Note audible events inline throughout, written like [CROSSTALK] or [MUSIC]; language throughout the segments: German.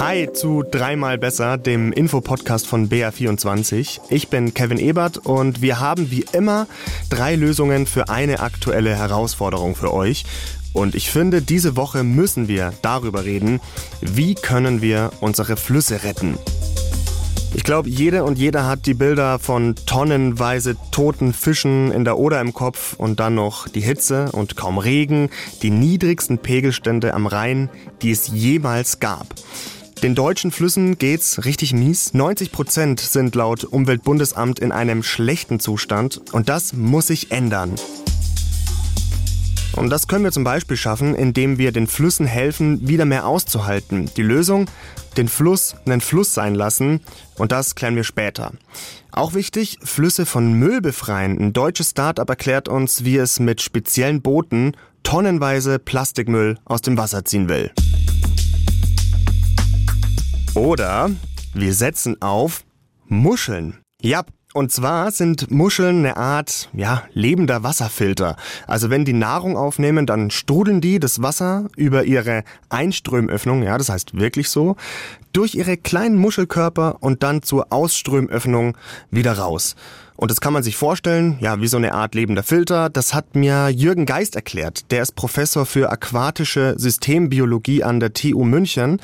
Hi zu Dreimal Besser, dem Infopodcast von BR24. Ich bin Kevin Ebert und wir haben wie immer drei Lösungen für eine aktuelle Herausforderung für euch. Und ich finde, diese Woche müssen wir darüber reden, wie können wir unsere Flüsse retten. Ich glaube, jede und jeder hat die Bilder von tonnenweise toten Fischen in der Oder im Kopf und dann noch die Hitze und kaum Regen, die niedrigsten Pegelstände am Rhein, die es jemals gab. Den deutschen Flüssen geht's richtig mies. 90 Prozent sind laut Umweltbundesamt in einem schlechten Zustand und das muss sich ändern. Und das können wir zum Beispiel schaffen, indem wir den Flüssen helfen, wieder mehr auszuhalten. Die Lösung? Den Fluss einen Fluss sein lassen. Und das klären wir später. Auch wichtig, Flüsse von Müll befreien. Ein deutsches Start-up erklärt uns, wie es mit speziellen Booten tonnenweise Plastikmüll aus dem Wasser ziehen will. Oder wir setzen auf Muscheln. Ja, und zwar sind Muscheln eine Art, ja, lebender Wasserfilter. Also wenn die Nahrung aufnehmen, dann strudeln die das Wasser über ihre Einströmöffnung, ja, das heißt wirklich so, durch ihre kleinen Muschelkörper und dann zur Ausströmöffnung wieder raus. Und das kann man sich vorstellen, ja, wie so eine Art lebender Filter. Das hat mir Jürgen Geist erklärt. Der ist Professor für aquatische Systembiologie an der TU München.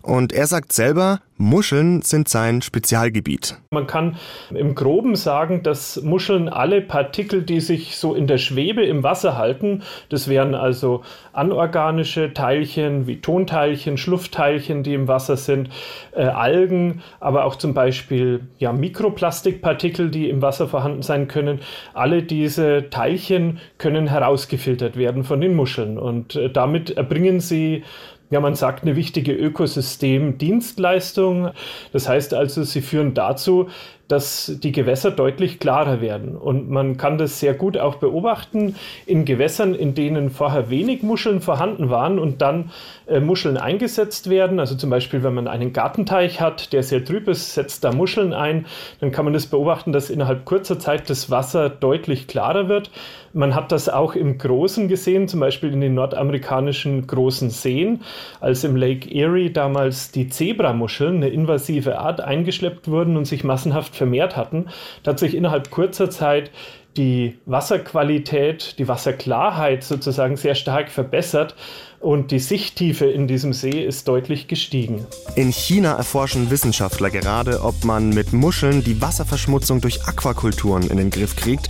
Und er sagt selber, Muscheln sind sein Spezialgebiet. Man kann im Groben sagen, dass Muscheln alle Partikel, die sich so in der Schwebe im Wasser halten, das wären also anorganische Teilchen wie Tonteilchen, Schluffteilchen, die im Wasser sind, äh, Algen, aber auch zum Beispiel ja, Mikroplastikpartikel, die im Wasser vorhanden sein können. Alle diese Teilchen können herausgefiltert werden von den Muscheln und äh, damit erbringen sie ja, man sagt eine wichtige Ökosystemdienstleistung. Das heißt also, sie führen dazu, dass die Gewässer deutlich klarer werden. Und man kann das sehr gut auch beobachten in Gewässern, in denen vorher wenig Muscheln vorhanden waren und dann äh, Muscheln eingesetzt werden. Also zum Beispiel, wenn man einen Gartenteich hat, der sehr trüb ist, setzt da Muscheln ein, dann kann man das beobachten, dass innerhalb kurzer Zeit das Wasser deutlich klarer wird. Man hat das auch im Großen gesehen, zum Beispiel in den nordamerikanischen großen Seen, als im Lake Erie damals die Zebramuscheln, eine invasive Art, eingeschleppt wurden und sich massenhaft vermehrt hatten, hat sich innerhalb kurzer Zeit die Wasserqualität, die Wasserklarheit sozusagen sehr stark verbessert und die Sichttiefe in diesem See ist deutlich gestiegen. In China erforschen Wissenschaftler gerade, ob man mit Muscheln die Wasserverschmutzung durch Aquakulturen in den Griff kriegt.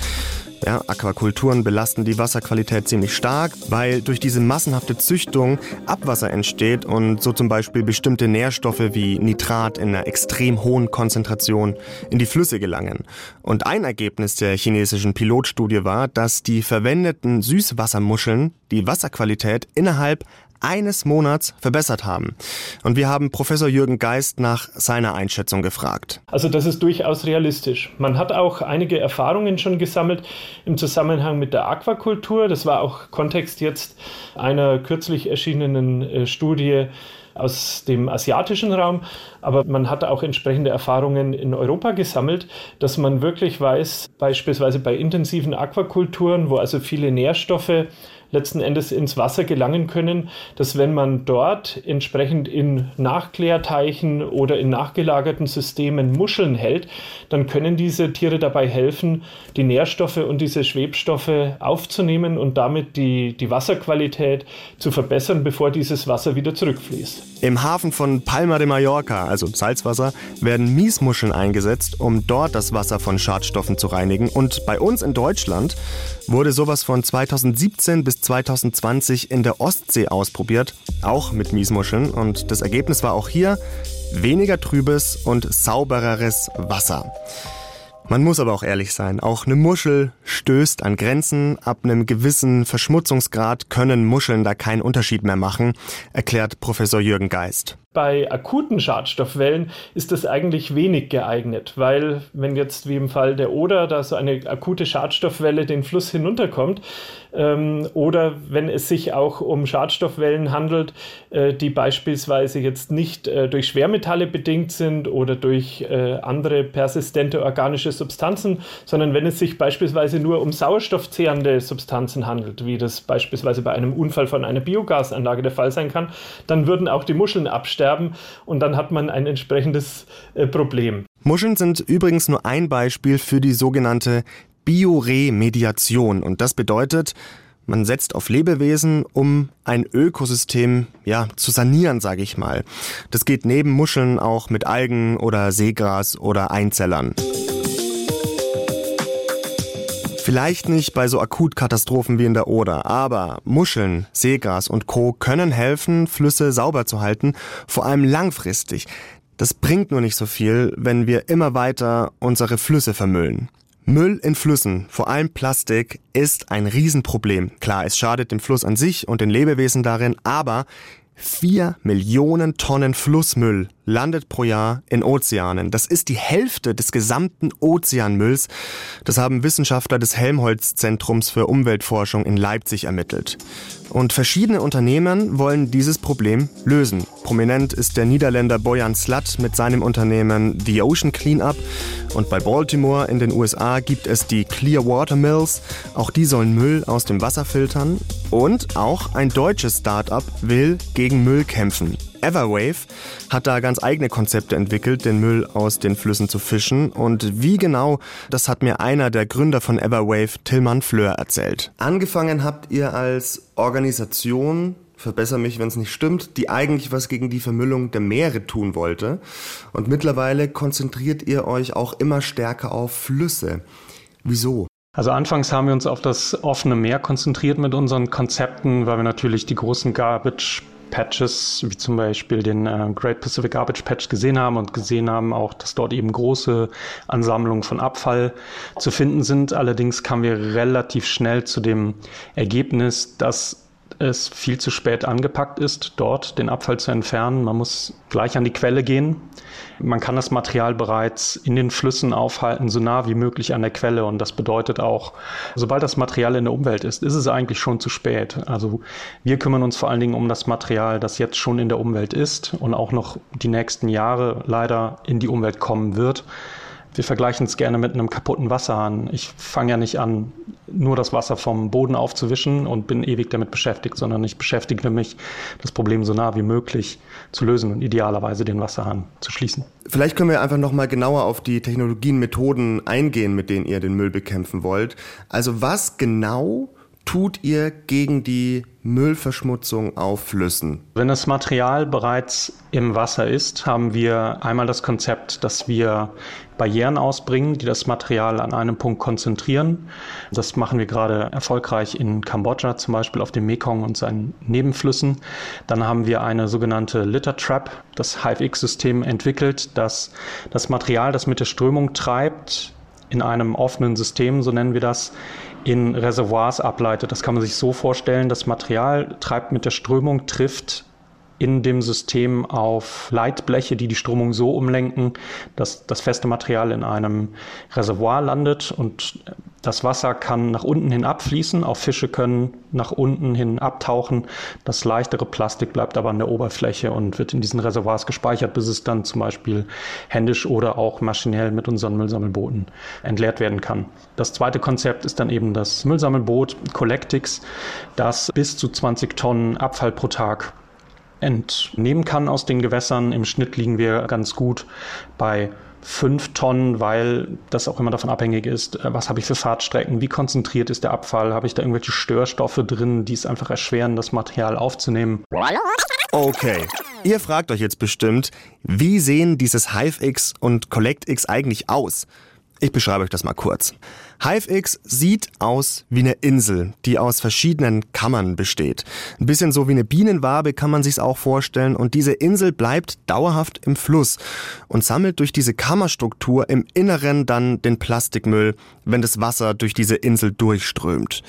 Ja, Aquakulturen belasten die Wasserqualität ziemlich stark, weil durch diese massenhafte Züchtung Abwasser entsteht und so zum Beispiel bestimmte Nährstoffe wie Nitrat in einer extrem hohen Konzentration in die Flüsse gelangen. Und ein Ergebnis der chinesischen Pilotstudie war, dass die verwendeten Süßwassermuscheln die Wasserqualität innerhalb eines Monats verbessert haben. Und wir haben Professor Jürgen Geist nach seiner Einschätzung gefragt. Also das ist durchaus realistisch. Man hat auch einige Erfahrungen schon gesammelt im Zusammenhang mit der Aquakultur. Das war auch Kontext jetzt einer kürzlich erschienenen äh, Studie aus dem asiatischen Raum, aber man hat auch entsprechende Erfahrungen in Europa gesammelt, dass man wirklich weiß, beispielsweise bei intensiven Aquakulturen, wo also viele Nährstoffe letzten Endes ins Wasser gelangen können, dass wenn man dort entsprechend in Nachklärteichen oder in nachgelagerten Systemen Muscheln hält, dann können diese Tiere dabei helfen, die Nährstoffe und diese Schwebstoffe aufzunehmen und damit die, die Wasserqualität zu verbessern, bevor dieses Wasser wieder zurückfließt. Im Hafen von Palma de Mallorca, also Salzwasser, werden Miesmuscheln eingesetzt, um dort das Wasser von Schadstoffen zu reinigen. Und bei uns in Deutschland wurde sowas von 2017 bis 2020 in der Ostsee ausprobiert, auch mit Miesmuscheln. Und das Ergebnis war auch hier weniger trübes und saubereres Wasser. Man muss aber auch ehrlich sein, auch eine Muschel stößt an Grenzen. Ab einem gewissen Verschmutzungsgrad können Muscheln da keinen Unterschied mehr machen, erklärt Professor Jürgen Geist. Bei akuten Schadstoffwellen ist das eigentlich wenig geeignet, weil wenn jetzt wie im Fall der Oder da so eine akute Schadstoffwelle den Fluss hinunterkommt ähm, oder wenn es sich auch um Schadstoffwellen handelt, äh, die beispielsweise jetzt nicht äh, durch Schwermetalle bedingt sind oder durch äh, andere persistente organische Substanzen, sondern wenn es sich beispielsweise nur um sauerstoffzehrende Substanzen handelt, wie das beispielsweise bei einem Unfall von einer Biogasanlage der Fall sein kann, dann würden auch die Muscheln absterben aussterben und dann hat man ein entsprechendes äh, Problem. Muscheln sind übrigens nur ein Beispiel für die sogenannte Bioremediation und das bedeutet, man setzt auf Lebewesen, um ein Ökosystem ja zu sanieren, sage ich mal. Das geht neben Muscheln auch mit Algen oder Seegras oder Einzellern. Vielleicht nicht bei so Akutkatastrophen wie in der Oder, aber Muscheln, Seegras und Co. können helfen, Flüsse sauber zu halten, vor allem langfristig. Das bringt nur nicht so viel, wenn wir immer weiter unsere Flüsse vermüllen. Müll in Flüssen, vor allem Plastik, ist ein Riesenproblem. Klar, es schadet dem Fluss an sich und den Lebewesen darin, aber vier Millionen Tonnen Flussmüll landet pro Jahr in Ozeanen. Das ist die Hälfte des gesamten Ozeanmülls. Das haben Wissenschaftler des Helmholtz-Zentrums für Umweltforschung in Leipzig ermittelt. Und verschiedene Unternehmen wollen dieses Problem lösen. Prominent ist der Niederländer Bojan Slat mit seinem Unternehmen The Ocean Cleanup. Und bei Baltimore in den USA gibt es die Clearwater Mills. Auch die sollen Müll aus dem Wasser filtern. Und auch ein deutsches Start-up will gegen Müll kämpfen. Everwave hat da ganz eigene Konzepte entwickelt, den Müll aus den Flüssen zu fischen. Und wie genau, das hat mir einer der Gründer von Everwave, Tillmann Fleur, erzählt. Angefangen habt ihr als Organisation verbessere mich, wenn es nicht stimmt, die eigentlich was gegen die Vermüllung der Meere tun wollte. Und mittlerweile konzentriert ihr euch auch immer stärker auf Flüsse. Wieso? Also anfangs haben wir uns auf das offene Meer konzentriert mit unseren Konzepten, weil wir natürlich die großen Garbage Patches, wie zum Beispiel den äh, Great Pacific Garbage Patch gesehen haben und gesehen haben auch, dass dort eben große Ansammlungen von Abfall zu finden sind. Allerdings kamen wir relativ schnell zu dem Ergebnis, dass es viel zu spät angepackt ist, dort den Abfall zu entfernen. Man muss gleich an die Quelle gehen. Man kann das Material bereits in den Flüssen aufhalten, so nah wie möglich an der Quelle. Und das bedeutet auch, sobald das Material in der Umwelt ist, ist es eigentlich schon zu spät. Also wir kümmern uns vor allen Dingen um das Material, das jetzt schon in der Umwelt ist und auch noch die nächsten Jahre leider in die Umwelt kommen wird. Wir vergleichen es gerne mit einem kaputten Wasserhahn. Ich fange ja nicht an, nur das Wasser vom Boden aufzuwischen und bin ewig damit beschäftigt, sondern ich beschäftige mich, das Problem so nah wie möglich zu lösen und idealerweise den Wasserhahn zu schließen. Vielleicht können wir einfach noch mal genauer auf die Technologien, Methoden eingehen, mit denen ihr den Müll bekämpfen wollt. Also was genau tut ihr gegen die Müllverschmutzung auf Flüssen? Wenn das Material bereits im Wasser ist, haben wir einmal das Konzept, dass wir Barrieren ausbringen, die das Material an einem Punkt konzentrieren. Das machen wir gerade erfolgreich in Kambodscha, zum Beispiel auf dem Mekong und seinen Nebenflüssen. Dann haben wir eine sogenannte Litter Trap, das HiveX-System entwickelt, das das Material, das mit der Strömung treibt, in einem offenen System, so nennen wir das, in Reservoirs ableitet. Das kann man sich so vorstellen, das Material treibt mit der Strömung, trifft in dem System auf Leitbleche, die die Strömung so umlenken, dass das feste Material in einem Reservoir landet und das Wasser kann nach unten hin abfließen, auch Fische können nach unten hin abtauchen. Das leichtere Plastik bleibt aber an der Oberfläche und wird in diesen Reservoirs gespeichert, bis es dann zum Beispiel händisch oder auch maschinell mit unseren Müllsammelbooten entleert werden kann. Das zweite Konzept ist dann eben das Müllsammelboot Collectix, das bis zu 20 Tonnen Abfall pro Tag entnehmen kann aus den Gewässern. Im Schnitt liegen wir ganz gut bei fünf Tonnen, weil das auch immer davon abhängig ist, äh, was habe ich für Fahrtstrecken, wie konzentriert ist der Abfall, habe ich da irgendwelche Störstoffe drin, die es einfach erschweren, das Material aufzunehmen. Okay, ihr fragt euch jetzt bestimmt, wie sehen dieses HiveX und CollectX eigentlich aus? Ich beschreibe euch das mal kurz. HiveX sieht aus wie eine Insel, die aus verschiedenen Kammern besteht. Ein bisschen so wie eine Bienenwabe kann man sich's auch vorstellen und diese Insel bleibt dauerhaft im Fluss und sammelt durch diese Kammerstruktur im Inneren dann den Plastikmüll, wenn das Wasser durch diese Insel durchströmt.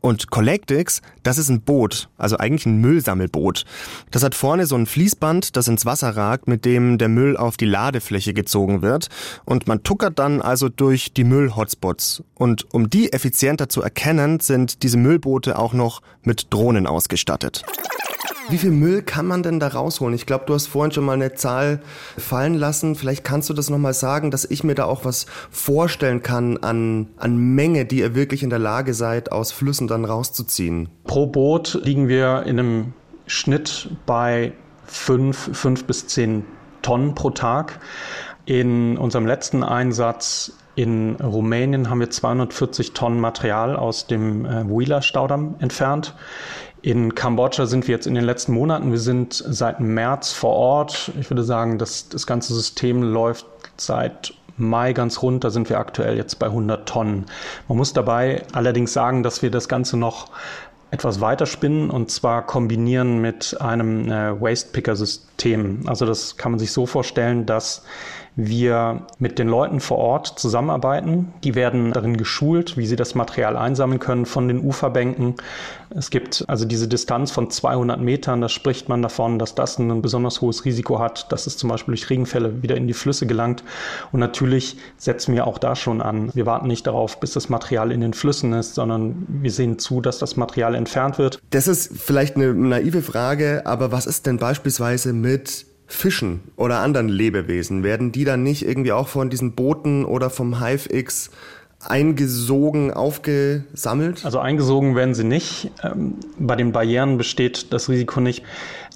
Und Collectix, das ist ein Boot, also eigentlich ein Müllsammelboot. Das hat vorne so ein Fließband, das ins Wasser ragt, mit dem der Müll auf die Ladefläche gezogen wird. Und man tuckert dann also durch die Müllhotspots. Und um die effizienter zu erkennen, sind diese Müllboote auch noch mit Drohnen ausgestattet. Wie viel Müll kann man denn da rausholen? Ich glaube, du hast vorhin schon mal eine Zahl fallen lassen. Vielleicht kannst du das nochmal sagen, dass ich mir da auch was vorstellen kann an, an Menge, die ihr wirklich in der Lage seid, aus Flüssen dann rauszuziehen. Pro Boot liegen wir in einem Schnitt bei fünf, fünf bis zehn Tonnen pro Tag. In unserem letzten Einsatz in Rumänien haben wir 240 Tonnen Material aus dem äh, Wheeler-Staudamm entfernt. In Kambodscha sind wir jetzt in den letzten Monaten, wir sind seit März vor Ort. Ich würde sagen, dass das ganze System läuft seit Mai ganz rund, da sind wir aktuell jetzt bei 100 Tonnen. Man muss dabei allerdings sagen, dass wir das Ganze noch etwas weiter spinnen und zwar kombinieren mit einem äh, Waste Picker System. Also das kann man sich so vorstellen, dass wir mit den Leuten vor Ort zusammenarbeiten. Die werden darin geschult, wie sie das Material einsammeln können von den Uferbänken. Es gibt also diese Distanz von 200 Metern. Da spricht man davon, dass das ein besonders hohes Risiko hat, dass es zum Beispiel durch Regenfälle wieder in die Flüsse gelangt. Und natürlich setzen wir auch da schon an. Wir warten nicht darauf, bis das Material in den Flüssen ist, sondern wir sehen zu, dass das Material entfernt wird. Das ist vielleicht eine naive Frage, aber was ist denn beispielsweise mit Fischen oder anderen Lebewesen, werden die dann nicht irgendwie auch von diesen Booten oder vom HiveX eingesogen, aufgesammelt? Also eingesogen werden sie nicht. Ähm, bei den Barrieren besteht das Risiko nicht.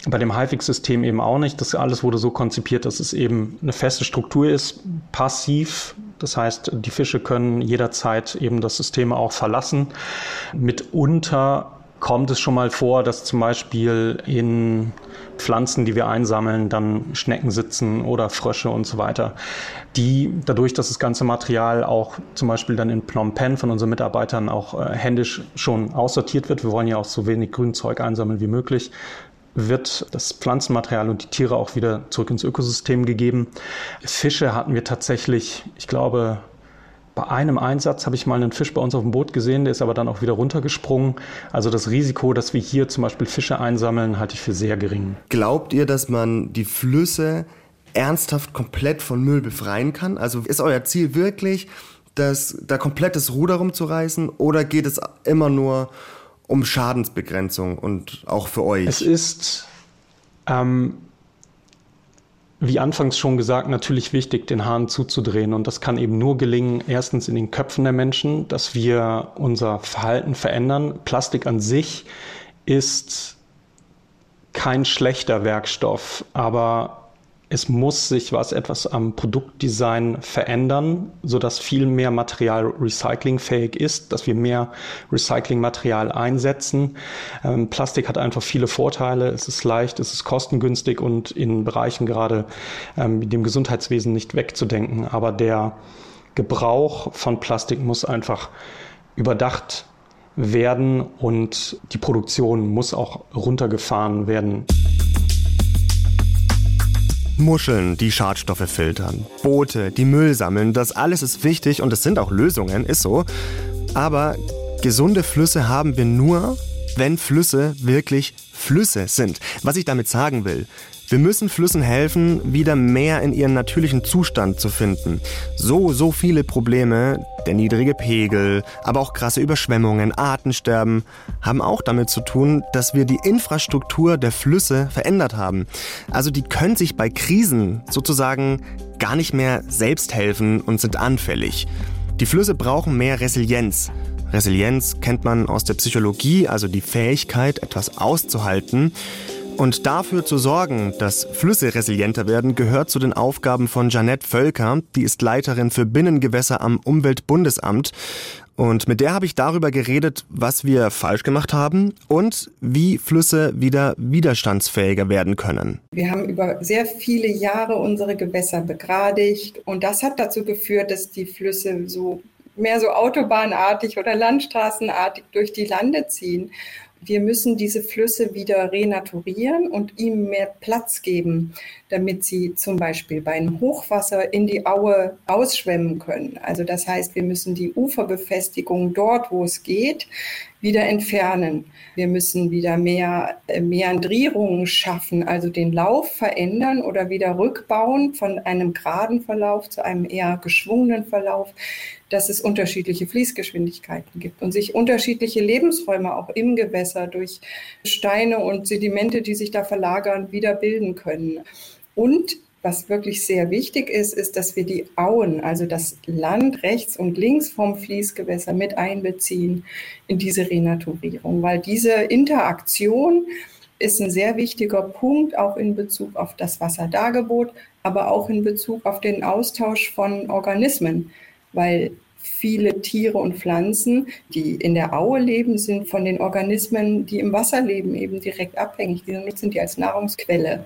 Bei dem HiveX-System eben auch nicht. Das alles wurde so konzipiert, dass es eben eine feste Struktur ist, passiv. Das heißt, die Fische können jederzeit eben das System auch verlassen. Mitunter kommt es schon mal vor, dass zum Beispiel in Pflanzen, die wir einsammeln, dann Schnecken sitzen oder Frösche und so weiter, die dadurch, dass das ganze Material auch zum Beispiel dann in Phnom Penh von unseren Mitarbeitern auch äh, händisch schon aussortiert wird, wir wollen ja auch so wenig Grünzeug einsammeln wie möglich, wird das Pflanzenmaterial und die Tiere auch wieder zurück ins Ökosystem gegeben. Fische hatten wir tatsächlich, ich glaube, bei einem Einsatz habe ich mal einen Fisch bei uns auf dem Boot gesehen, der ist aber dann auch wieder runtergesprungen. Also das Risiko, dass wir hier zum Beispiel Fische einsammeln, halte ich für sehr gering. Glaubt ihr, dass man die Flüsse ernsthaft komplett von Müll befreien kann? Also ist euer Ziel wirklich, das, da komplett das Ruder rumzureißen oder geht es immer nur um Schadensbegrenzung und auch für euch? Es ist ähm, wie anfangs schon gesagt, natürlich wichtig, den Hahn zuzudrehen. Und das kann eben nur gelingen, erstens in den Köpfen der Menschen, dass wir unser Verhalten verändern. Plastik an sich ist kein schlechter Werkstoff, aber es muss sich was etwas am Produktdesign verändern, sodass viel mehr Material recyclingfähig ist, dass wir mehr Recyclingmaterial einsetzen. Ähm, Plastik hat einfach viele Vorteile. Es ist leicht, es ist kostengünstig und in Bereichen gerade ähm, dem Gesundheitswesen nicht wegzudenken. Aber der Gebrauch von Plastik muss einfach überdacht werden und die Produktion muss auch runtergefahren werden. Muscheln, die Schadstoffe filtern, Boote, die Müll sammeln, das alles ist wichtig und es sind auch Lösungen, ist so. Aber gesunde Flüsse haben wir nur, wenn Flüsse wirklich Flüsse sind. Was ich damit sagen will, wir müssen Flüssen helfen, wieder mehr in ihren natürlichen Zustand zu finden. So, so viele Probleme, der niedrige Pegel, aber auch krasse Überschwemmungen, Artensterben, haben auch damit zu tun, dass wir die Infrastruktur der Flüsse verändert haben. Also die können sich bei Krisen sozusagen gar nicht mehr selbst helfen und sind anfällig. Die Flüsse brauchen mehr Resilienz. Resilienz kennt man aus der Psychologie, also die Fähigkeit, etwas auszuhalten. Und dafür zu sorgen, dass Flüsse resilienter werden, gehört zu den Aufgaben von Janette Völker. Die ist Leiterin für Binnengewässer am Umweltbundesamt. Und mit der habe ich darüber geredet, was wir falsch gemacht haben und wie Flüsse wieder widerstandsfähiger werden können. Wir haben über sehr viele Jahre unsere Gewässer begradigt und das hat dazu geführt, dass die Flüsse so mehr so autobahnartig oder landstraßenartig durch die Lande ziehen. Wir müssen diese Flüsse wieder renaturieren und ihm mehr Platz geben, damit sie zum Beispiel bei einem Hochwasser in die Aue ausschwemmen können. Also das heißt, wir müssen die Uferbefestigung dort, wo es geht, wieder entfernen. Wir müssen wieder mehr äh, Meandrierungen schaffen, also den Lauf verändern oder wieder rückbauen von einem geraden Verlauf zu einem eher geschwungenen Verlauf, dass es unterschiedliche Fließgeschwindigkeiten gibt und sich unterschiedliche Lebensräume auch im Gewässer durch Steine und Sedimente, die sich da verlagern, wieder bilden können. Und was wirklich sehr wichtig ist, ist, dass wir die Auen, also das Land rechts und links vom Fließgewässer mit einbeziehen in diese Renaturierung, weil diese Interaktion ist ein sehr wichtiger Punkt, auch in Bezug auf das Wasserdargebot, aber auch in Bezug auf den Austausch von Organismen, weil viele Tiere und Pflanzen, die in der Aue leben, sind von den Organismen, die im Wasser leben, eben direkt abhängig. Die nutzen die als Nahrungsquelle.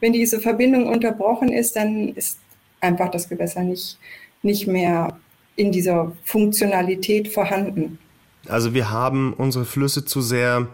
Wenn diese Verbindung unterbrochen ist, dann ist einfach das Gewässer nicht, nicht mehr in dieser Funktionalität vorhanden. Also wir haben unsere Flüsse zu sehr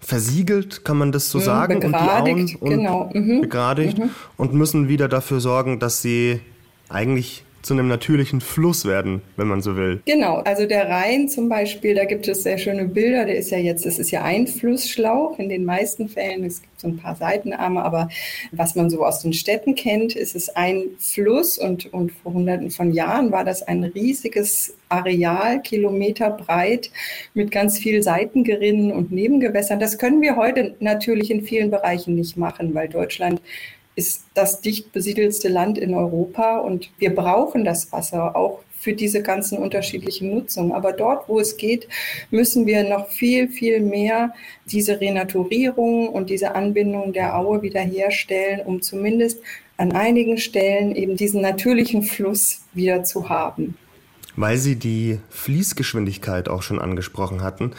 versiegelt, kann man das so mhm, sagen, begradigt, und die Auen genau. mhm. begradigt mhm. und müssen wieder dafür sorgen, dass sie eigentlich zu einem natürlichen Fluss werden, wenn man so will. Genau, also der Rhein zum Beispiel, da gibt es sehr schöne Bilder. Der ist ja jetzt, das ist ja ein Flussschlauch in den meisten Fällen. Es gibt so ein paar Seitenarme, aber was man so aus den Städten kennt, ist es ein Fluss und, und vor hunderten von Jahren war das ein riesiges Areal, Kilometer breit, mit ganz vielen Seitengerinnen und Nebengewässern. Das können wir heute natürlich in vielen Bereichen nicht machen, weil Deutschland ist das dicht besiedelste Land in Europa und wir brauchen das Wasser auch für diese ganzen unterschiedlichen Nutzungen. Aber dort, wo es geht, müssen wir noch viel, viel mehr diese Renaturierung und diese Anbindung der Aue wiederherstellen, um zumindest an einigen Stellen eben diesen natürlichen Fluss wieder zu haben. Weil Sie die Fließgeschwindigkeit auch schon angesprochen hatten.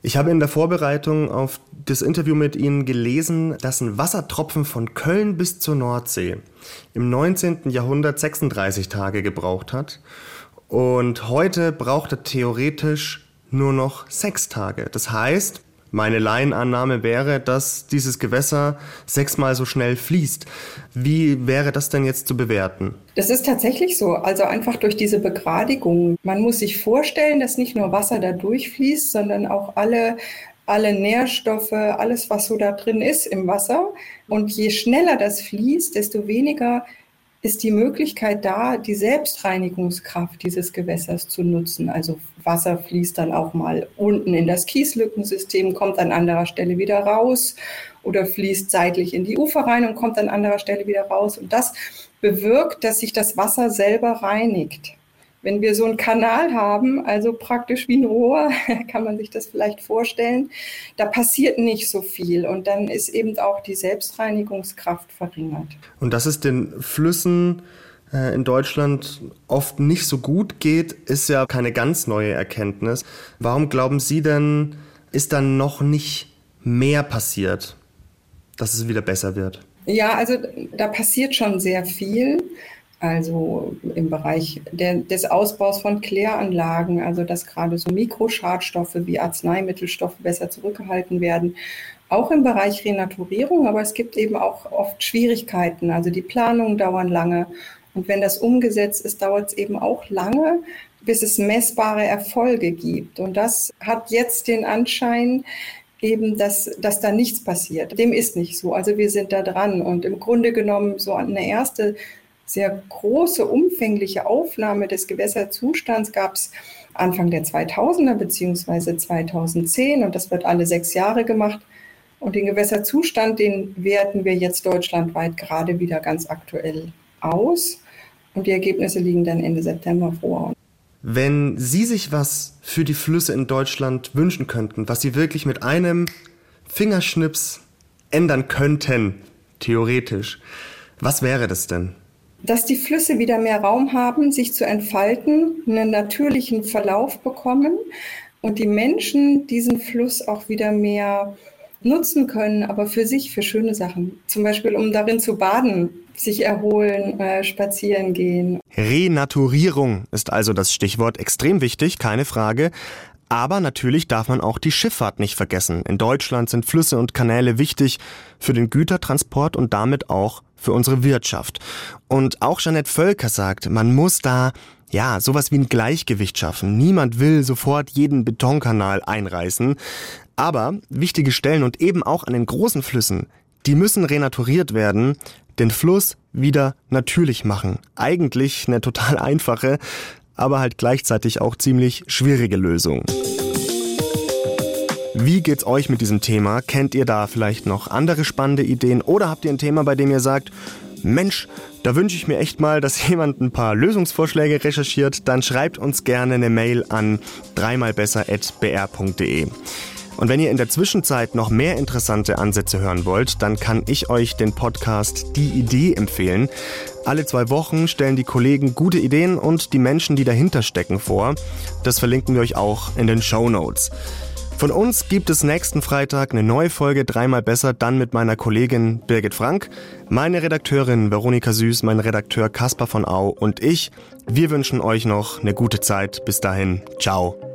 Ich habe in der Vorbereitung auf das Interview mit Ihnen gelesen, dass ein Wassertropfen von Köln bis zur Nordsee im 19. Jahrhundert 36 Tage gebraucht hat und heute braucht er theoretisch nur noch sechs Tage. Das heißt, meine Laienannahme wäre, dass dieses Gewässer sechsmal so schnell fließt. Wie wäre das denn jetzt zu bewerten? Das ist tatsächlich so. Also einfach durch diese Begradigung. Man muss sich vorstellen, dass nicht nur Wasser da durchfließt, sondern auch alle alle Nährstoffe, alles, was so da drin ist im Wasser. Und je schneller das fließt, desto weniger ist die Möglichkeit da, die Selbstreinigungskraft dieses Gewässers zu nutzen. Also Wasser fließt dann auch mal unten in das Kieslückensystem, kommt an anderer Stelle wieder raus oder fließt seitlich in die Ufer rein und kommt an anderer Stelle wieder raus. Und das bewirkt, dass sich das Wasser selber reinigt. Wenn wir so einen Kanal haben, also praktisch wie ein Rohr, [LAUGHS] kann man sich das vielleicht vorstellen, da passiert nicht so viel und dann ist eben auch die Selbstreinigungskraft verringert. Und dass es den Flüssen äh, in Deutschland oft nicht so gut geht, ist ja keine ganz neue Erkenntnis. Warum glauben Sie denn, ist dann noch nicht mehr passiert, dass es wieder besser wird? Ja, also da passiert schon sehr viel also im Bereich der, des Ausbaus von Kläranlagen, also dass gerade so Mikroschadstoffe wie Arzneimittelstoffe besser zurückgehalten werden. Auch im Bereich Renaturierung, aber es gibt eben auch oft Schwierigkeiten. Also die Planungen dauern lange. Und wenn das umgesetzt ist, dauert es eben auch lange, bis es messbare Erfolge gibt. Und das hat jetzt den Anschein, eben, dass, dass da nichts passiert. Dem ist nicht so. Also wir sind da dran. Und im Grunde genommen so eine erste sehr große, umfängliche Aufnahme des Gewässerzustands gab es Anfang der 2000er beziehungsweise 2010 und das wird alle sechs Jahre gemacht. Und den Gewässerzustand, den werten wir jetzt deutschlandweit gerade wieder ganz aktuell aus. Und die Ergebnisse liegen dann Ende September vor. Wenn Sie sich was für die Flüsse in Deutschland wünschen könnten, was Sie wirklich mit einem Fingerschnips ändern könnten, theoretisch, was wäre das denn? Dass die Flüsse wieder mehr Raum haben, sich zu entfalten, einen natürlichen Verlauf bekommen und die Menschen diesen Fluss auch wieder mehr nutzen können, aber für sich, für schöne Sachen. Zum Beispiel, um darin zu baden, sich erholen, äh, spazieren gehen. Renaturierung ist also das Stichwort extrem wichtig, keine Frage. Aber natürlich darf man auch die Schifffahrt nicht vergessen. In Deutschland sind Flüsse und Kanäle wichtig für den Gütertransport und damit auch für unsere Wirtschaft. Und auch Jeanette Völker sagt, man muss da ja, sowas wie ein Gleichgewicht schaffen. Niemand will sofort jeden Betonkanal einreißen. Aber wichtige Stellen und eben auch an den großen Flüssen, die müssen renaturiert werden, den Fluss wieder natürlich machen. Eigentlich eine total einfache, aber halt gleichzeitig auch ziemlich schwierige Lösung. Wie geht's euch mit diesem Thema? Kennt ihr da vielleicht noch andere spannende Ideen oder habt ihr ein Thema, bei dem ihr sagt, Mensch, da wünsche ich mir echt mal, dass [LAUGHS] jemand ein paar Lösungsvorschläge recherchiert, dann schreibt uns gerne eine Mail an dreimalbesser.br.de. Und wenn ihr in der Zwischenzeit noch mehr interessante Ansätze hören wollt, dann kann ich euch den Podcast Die Idee empfehlen. Alle zwei Wochen stellen die Kollegen gute Ideen und die Menschen, die dahinter stecken, vor. Das verlinken wir euch auch in den Show Notes. Von uns gibt es nächsten Freitag eine neue Folge Dreimal besser, dann mit meiner Kollegin Birgit Frank, meine Redakteurin Veronika Süß, mein Redakteur Caspar von Au und ich. Wir wünschen euch noch eine gute Zeit. Bis dahin, ciao.